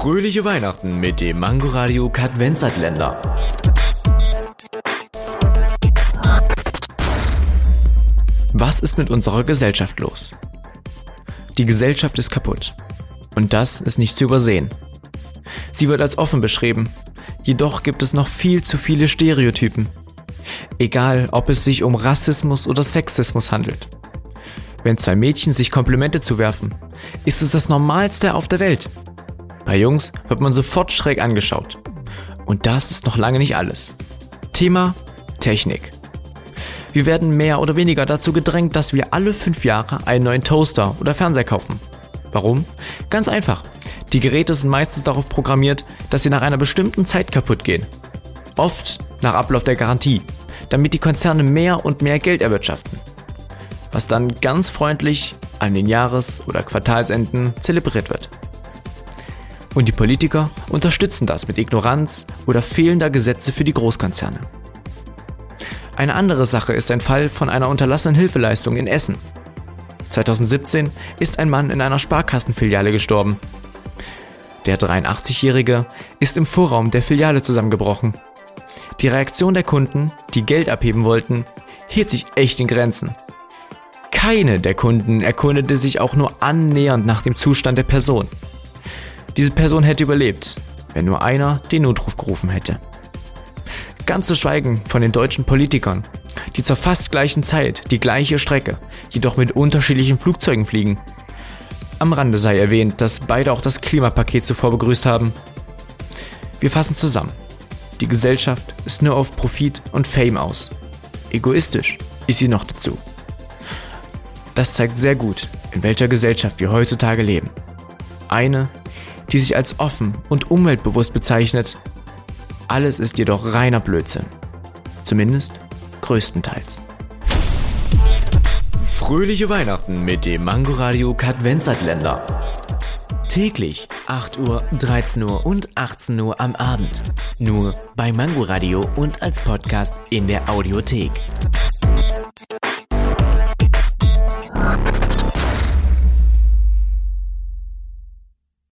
Fröhliche Weihnachten mit dem Mangoradio Kadvenzatländer. Was ist mit unserer Gesellschaft los? Die Gesellschaft ist kaputt. Und das ist nicht zu übersehen. Sie wird als offen beschrieben, jedoch gibt es noch viel zu viele Stereotypen. Egal, ob es sich um Rassismus oder Sexismus handelt. Wenn zwei Mädchen sich Komplimente zuwerfen, ist es das Normalste auf der Welt. Bei Jungs wird man sofort schräg angeschaut. Und das ist noch lange nicht alles. Thema Technik. Wir werden mehr oder weniger dazu gedrängt, dass wir alle fünf Jahre einen neuen Toaster oder Fernseher kaufen. Warum? Ganz einfach. Die Geräte sind meistens darauf programmiert, dass sie nach einer bestimmten Zeit kaputt gehen. Oft nach Ablauf der Garantie, damit die Konzerne mehr und mehr Geld erwirtschaften. Was dann ganz freundlich an den Jahres- oder Quartalsenden zelebriert wird. Und die Politiker unterstützen das mit Ignoranz oder fehlender Gesetze für die Großkonzerne. Eine andere Sache ist ein Fall von einer unterlassenen Hilfeleistung in Essen. 2017 ist ein Mann in einer Sparkassenfiliale gestorben. Der 83-Jährige ist im Vorraum der Filiale zusammengebrochen. Die Reaktion der Kunden, die Geld abheben wollten, hielt sich echt in Grenzen. Keine der Kunden erkundete sich auch nur annähernd nach dem Zustand der Person. Diese Person hätte überlebt, wenn nur einer den Notruf gerufen hätte. Ganz zu schweigen von den deutschen Politikern, die zur fast gleichen Zeit die gleiche Strecke, jedoch mit unterschiedlichen Flugzeugen fliegen. Am Rande sei erwähnt, dass beide auch das Klimapaket zuvor begrüßt haben. Wir fassen zusammen. Die Gesellschaft ist nur auf Profit und Fame aus. Egoistisch ist sie noch dazu. Das zeigt sehr gut, in welcher Gesellschaft wir heutzutage leben. Eine, die sich als offen und umweltbewusst bezeichnet. Alles ist jedoch reiner Blödsinn. Zumindest größtenteils. Fröhliche Weihnachten mit dem Mangoradio Kadvenzatländer. Täglich 8 Uhr, 13 Uhr und 18 Uhr am Abend. Nur bei Mangoradio und als Podcast in der Audiothek.